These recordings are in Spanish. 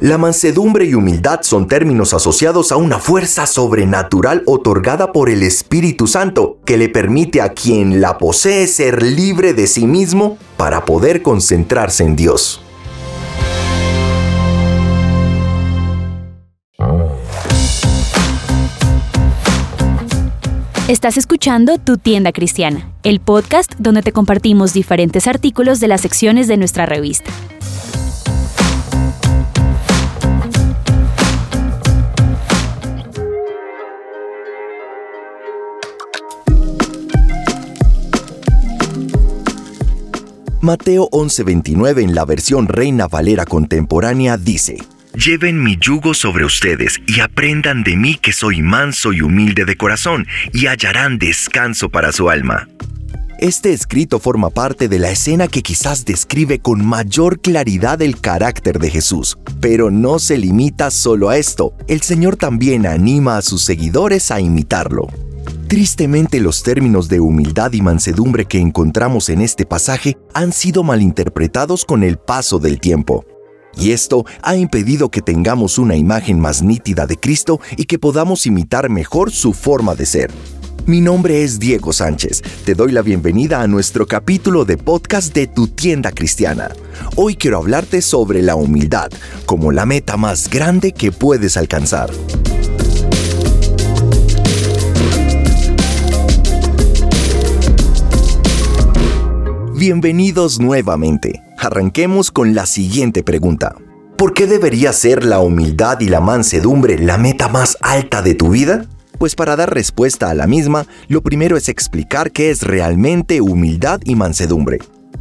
La mansedumbre y humildad son términos asociados a una fuerza sobrenatural otorgada por el Espíritu Santo que le permite a quien la posee ser libre de sí mismo para poder concentrarse en Dios. Estás escuchando Tu Tienda Cristiana, el podcast donde te compartimos diferentes artículos de las secciones de nuestra revista. Mateo 11:29 en la versión Reina Valera contemporánea dice, Lleven mi yugo sobre ustedes y aprendan de mí que soy manso y humilde de corazón y hallarán descanso para su alma. Este escrito forma parte de la escena que quizás describe con mayor claridad el carácter de Jesús, pero no se limita solo a esto, el Señor también anima a sus seguidores a imitarlo. Tristemente los términos de humildad y mansedumbre que encontramos en este pasaje han sido malinterpretados con el paso del tiempo. Y esto ha impedido que tengamos una imagen más nítida de Cristo y que podamos imitar mejor su forma de ser. Mi nombre es Diego Sánchez. Te doy la bienvenida a nuestro capítulo de podcast de Tu tienda cristiana. Hoy quiero hablarte sobre la humildad como la meta más grande que puedes alcanzar. Bienvenidos nuevamente. Arranquemos con la siguiente pregunta. ¿Por qué debería ser la humildad y la mansedumbre la meta más alta de tu vida? Pues para dar respuesta a la misma, lo primero es explicar qué es realmente humildad y mansedumbre.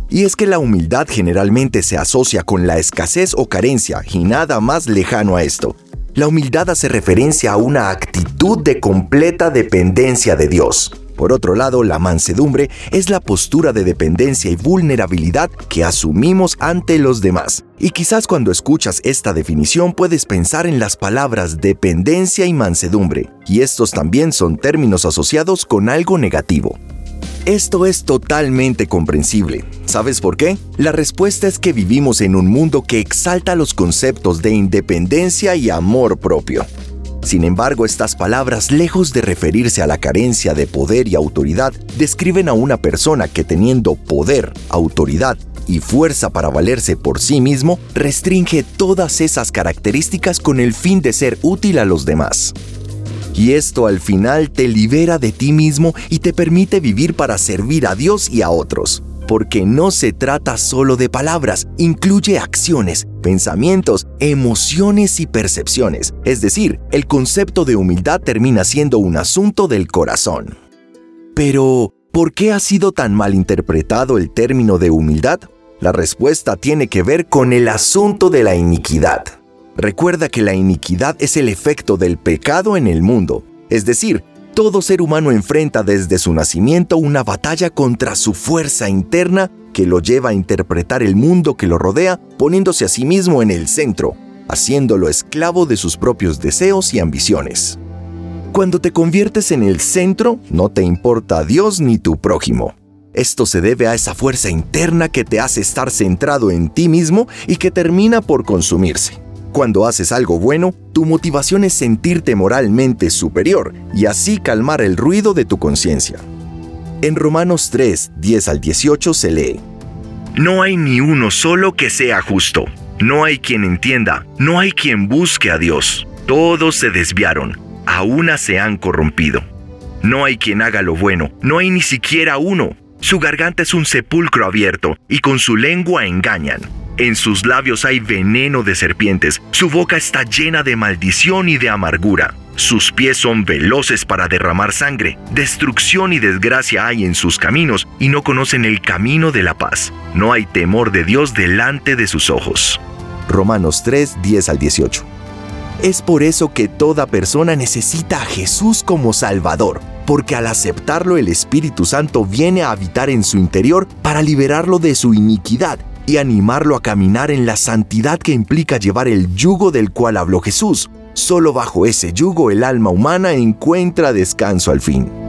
Y es que la humildad generalmente se asocia con la escasez o carencia y nada más lejano a esto. La humildad hace referencia a una actitud de completa dependencia de Dios. Por otro lado, la mansedumbre es la postura de dependencia y vulnerabilidad que asumimos ante los demás. Y quizás cuando escuchas esta definición puedes pensar en las palabras dependencia y mansedumbre, y estos también son términos asociados con algo negativo. Esto es totalmente comprensible. ¿Sabes por qué? La respuesta es que vivimos en un mundo que exalta los conceptos de independencia y amor propio. Sin embargo, estas palabras, lejos de referirse a la carencia de poder y autoridad, describen a una persona que teniendo poder, autoridad y fuerza para valerse por sí mismo, restringe todas esas características con el fin de ser útil a los demás. Y esto al final te libera de ti mismo y te permite vivir para servir a Dios y a otros porque no se trata solo de palabras, incluye acciones, pensamientos, emociones y percepciones. Es decir, el concepto de humildad termina siendo un asunto del corazón. Pero, ¿por qué ha sido tan mal interpretado el término de humildad? La respuesta tiene que ver con el asunto de la iniquidad. Recuerda que la iniquidad es el efecto del pecado en el mundo, es decir, todo ser humano enfrenta desde su nacimiento una batalla contra su fuerza interna que lo lleva a interpretar el mundo que lo rodea poniéndose a sí mismo en el centro, haciéndolo esclavo de sus propios deseos y ambiciones. Cuando te conviertes en el centro, no te importa Dios ni tu prójimo. Esto se debe a esa fuerza interna que te hace estar centrado en ti mismo y que termina por consumirse. Cuando haces algo bueno, tu motivación es sentirte moralmente superior y así calmar el ruido de tu conciencia. En Romanos 3, 10 al 18 se lee, No hay ni uno solo que sea justo, no hay quien entienda, no hay quien busque a Dios, todos se desviaron, a una se han corrompido. No hay quien haga lo bueno, no hay ni siquiera uno. Su garganta es un sepulcro abierto y con su lengua engañan. En sus labios hay veneno de serpientes, su boca está llena de maldición y de amargura. Sus pies son veloces para derramar sangre, destrucción y desgracia hay en sus caminos, y no conocen el camino de la paz. No hay temor de Dios delante de sus ojos. Romanos 3, 10 al 18. Es por eso que toda persona necesita a Jesús como Salvador, porque al aceptarlo el Espíritu Santo viene a habitar en su interior para liberarlo de su iniquidad y animarlo a caminar en la santidad que implica llevar el yugo del cual habló Jesús. Solo bajo ese yugo el alma humana encuentra descanso al fin.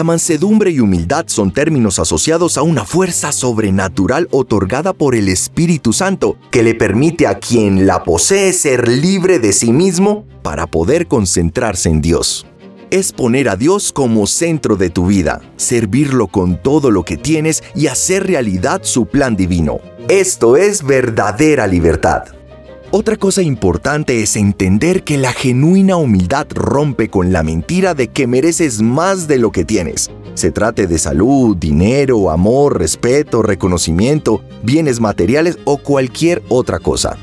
La mansedumbre y humildad son términos asociados a una fuerza sobrenatural otorgada por el Espíritu Santo que le permite a quien la posee ser libre de sí mismo para poder concentrarse en Dios. Es poner a Dios como centro de tu vida, servirlo con todo lo que tienes y hacer realidad su plan divino. Esto es verdadera libertad. Otra cosa importante es entender que la genuina humildad rompe con la mentira de que mereces más de lo que tienes. Se trate de salud, dinero, amor, respeto, reconocimiento, bienes materiales o cualquier otra cosa.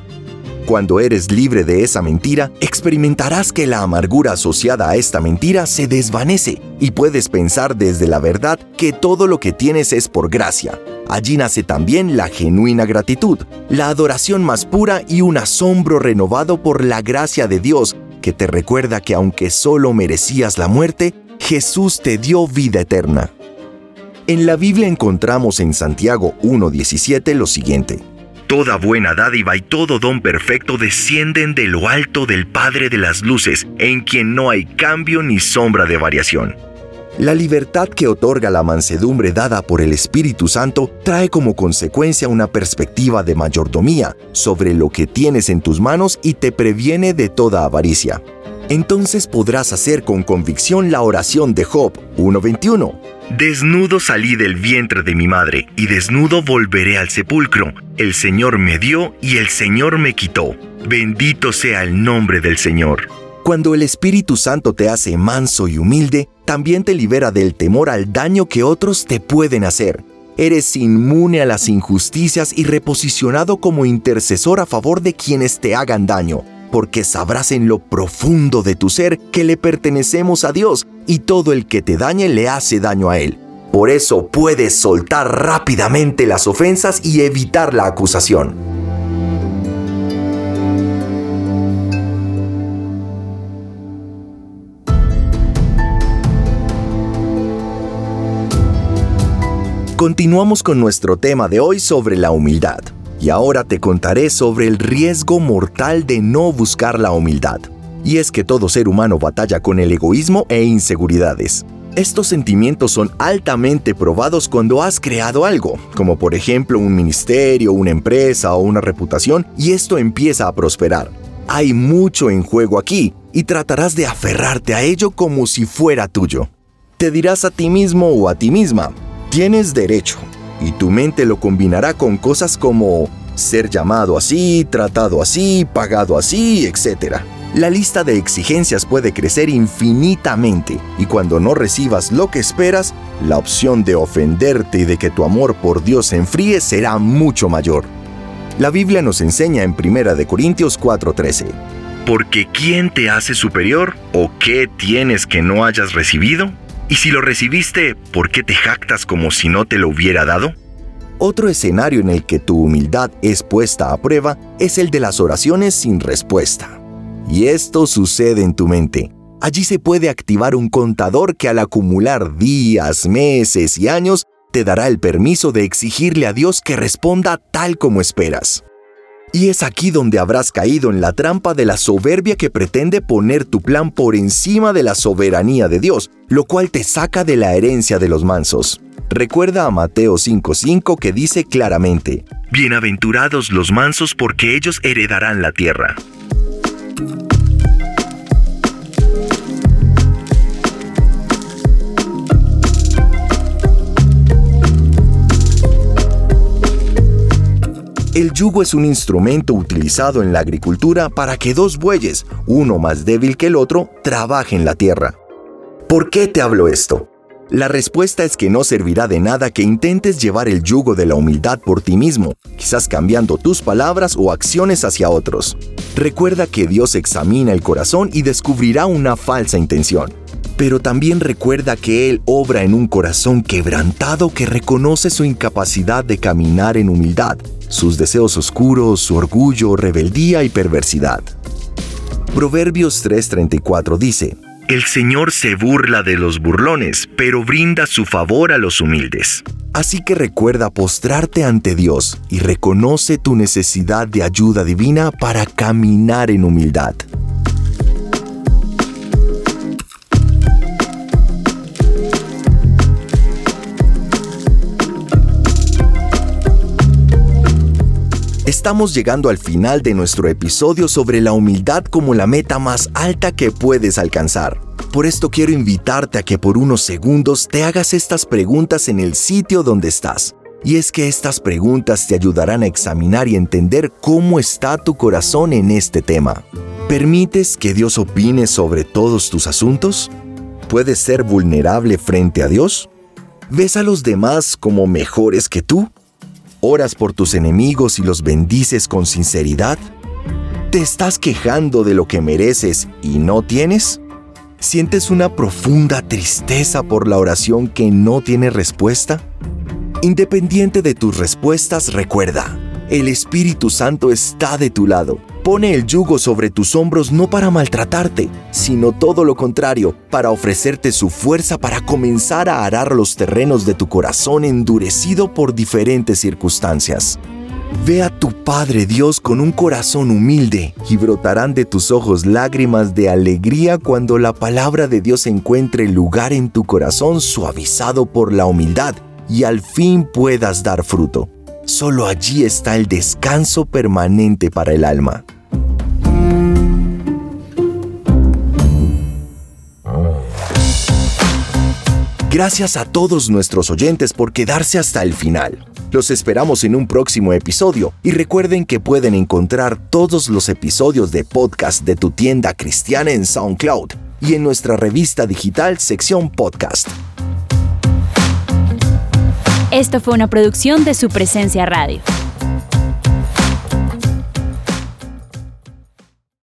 Cuando eres libre de esa mentira, experimentarás que la amargura asociada a esta mentira se desvanece y puedes pensar desde la verdad que todo lo que tienes es por gracia, Allí nace también la genuina gratitud, la adoración más pura y un asombro renovado por la gracia de Dios que te recuerda que aunque solo merecías la muerte, Jesús te dio vida eterna. En la Biblia encontramos en Santiago 1.17 lo siguiente. Toda buena dádiva y todo don perfecto descienden de lo alto del Padre de las Luces, en quien no hay cambio ni sombra de variación. La libertad que otorga la mansedumbre dada por el Espíritu Santo trae como consecuencia una perspectiva de mayordomía sobre lo que tienes en tus manos y te previene de toda avaricia. Entonces podrás hacer con convicción la oración de Job 1.21. Desnudo salí del vientre de mi madre, y desnudo volveré al sepulcro. El Señor me dio y el Señor me quitó. Bendito sea el nombre del Señor. Cuando el Espíritu Santo te hace manso y humilde, también te libera del temor al daño que otros te pueden hacer. Eres inmune a las injusticias y reposicionado como intercesor a favor de quienes te hagan daño, porque sabrás en lo profundo de tu ser que le pertenecemos a Dios y todo el que te dañe le hace daño a Él. Por eso puedes soltar rápidamente las ofensas y evitar la acusación. Continuamos con nuestro tema de hoy sobre la humildad. Y ahora te contaré sobre el riesgo mortal de no buscar la humildad. Y es que todo ser humano batalla con el egoísmo e inseguridades. Estos sentimientos son altamente probados cuando has creado algo, como por ejemplo un ministerio, una empresa o una reputación, y esto empieza a prosperar. Hay mucho en juego aquí, y tratarás de aferrarte a ello como si fuera tuyo. Te dirás a ti mismo o a ti misma, Tienes derecho, y tu mente lo combinará con cosas como ser llamado así, tratado así, pagado así, etc. La lista de exigencias puede crecer infinitamente y cuando no recibas lo que esperas, la opción de ofenderte y de que tu amor por Dios se enfríe será mucho mayor. La Biblia nos enseña en 1 Corintios 4:13. Porque ¿quién te hace superior o qué tienes que no hayas recibido? Y si lo recibiste, ¿por qué te jactas como si no te lo hubiera dado? Otro escenario en el que tu humildad es puesta a prueba es el de las oraciones sin respuesta. Y esto sucede en tu mente. Allí se puede activar un contador que al acumular días, meses y años te dará el permiso de exigirle a Dios que responda tal como esperas. Y es aquí donde habrás caído en la trampa de la soberbia que pretende poner tu plan por encima de la soberanía de Dios, lo cual te saca de la herencia de los mansos. Recuerda a Mateo 5:5 que dice claramente, Bienaventurados los mansos porque ellos heredarán la tierra. El yugo es un instrumento utilizado en la agricultura para que dos bueyes, uno más débil que el otro, trabajen la tierra. ¿Por qué te hablo esto? La respuesta es que no servirá de nada que intentes llevar el yugo de la humildad por ti mismo, quizás cambiando tus palabras o acciones hacia otros. Recuerda que Dios examina el corazón y descubrirá una falsa intención. Pero también recuerda que Él obra en un corazón quebrantado que reconoce su incapacidad de caminar en humildad sus deseos oscuros, su orgullo, rebeldía y perversidad. Proverbios 3:34 dice, El Señor se burla de los burlones, pero brinda su favor a los humildes. Así que recuerda postrarte ante Dios y reconoce tu necesidad de ayuda divina para caminar en humildad. Estamos llegando al final de nuestro episodio sobre la humildad como la meta más alta que puedes alcanzar. Por esto quiero invitarte a que por unos segundos te hagas estas preguntas en el sitio donde estás. Y es que estas preguntas te ayudarán a examinar y entender cómo está tu corazón en este tema. ¿Permites que Dios opine sobre todos tus asuntos? ¿Puedes ser vulnerable frente a Dios? ¿Ves a los demás como mejores que tú? ¿Oras por tus enemigos y los bendices con sinceridad? ¿Te estás quejando de lo que mereces y no tienes? ¿Sientes una profunda tristeza por la oración que no tiene respuesta? Independiente de tus respuestas, recuerda, el Espíritu Santo está de tu lado. Pone el yugo sobre tus hombros no para maltratarte, sino todo lo contrario, para ofrecerte su fuerza para comenzar a arar los terrenos de tu corazón endurecido por diferentes circunstancias. Ve a tu Padre Dios con un corazón humilde y brotarán de tus ojos lágrimas de alegría cuando la palabra de Dios encuentre lugar en tu corazón suavizado por la humildad y al fin puedas dar fruto. Solo allí está el descanso permanente para el alma. Gracias a todos nuestros oyentes por quedarse hasta el final. Los esperamos en un próximo episodio y recuerden que pueden encontrar todos los episodios de podcast de tu tienda cristiana en SoundCloud y en nuestra revista digital sección podcast. Esto fue una producción de su presencia radio.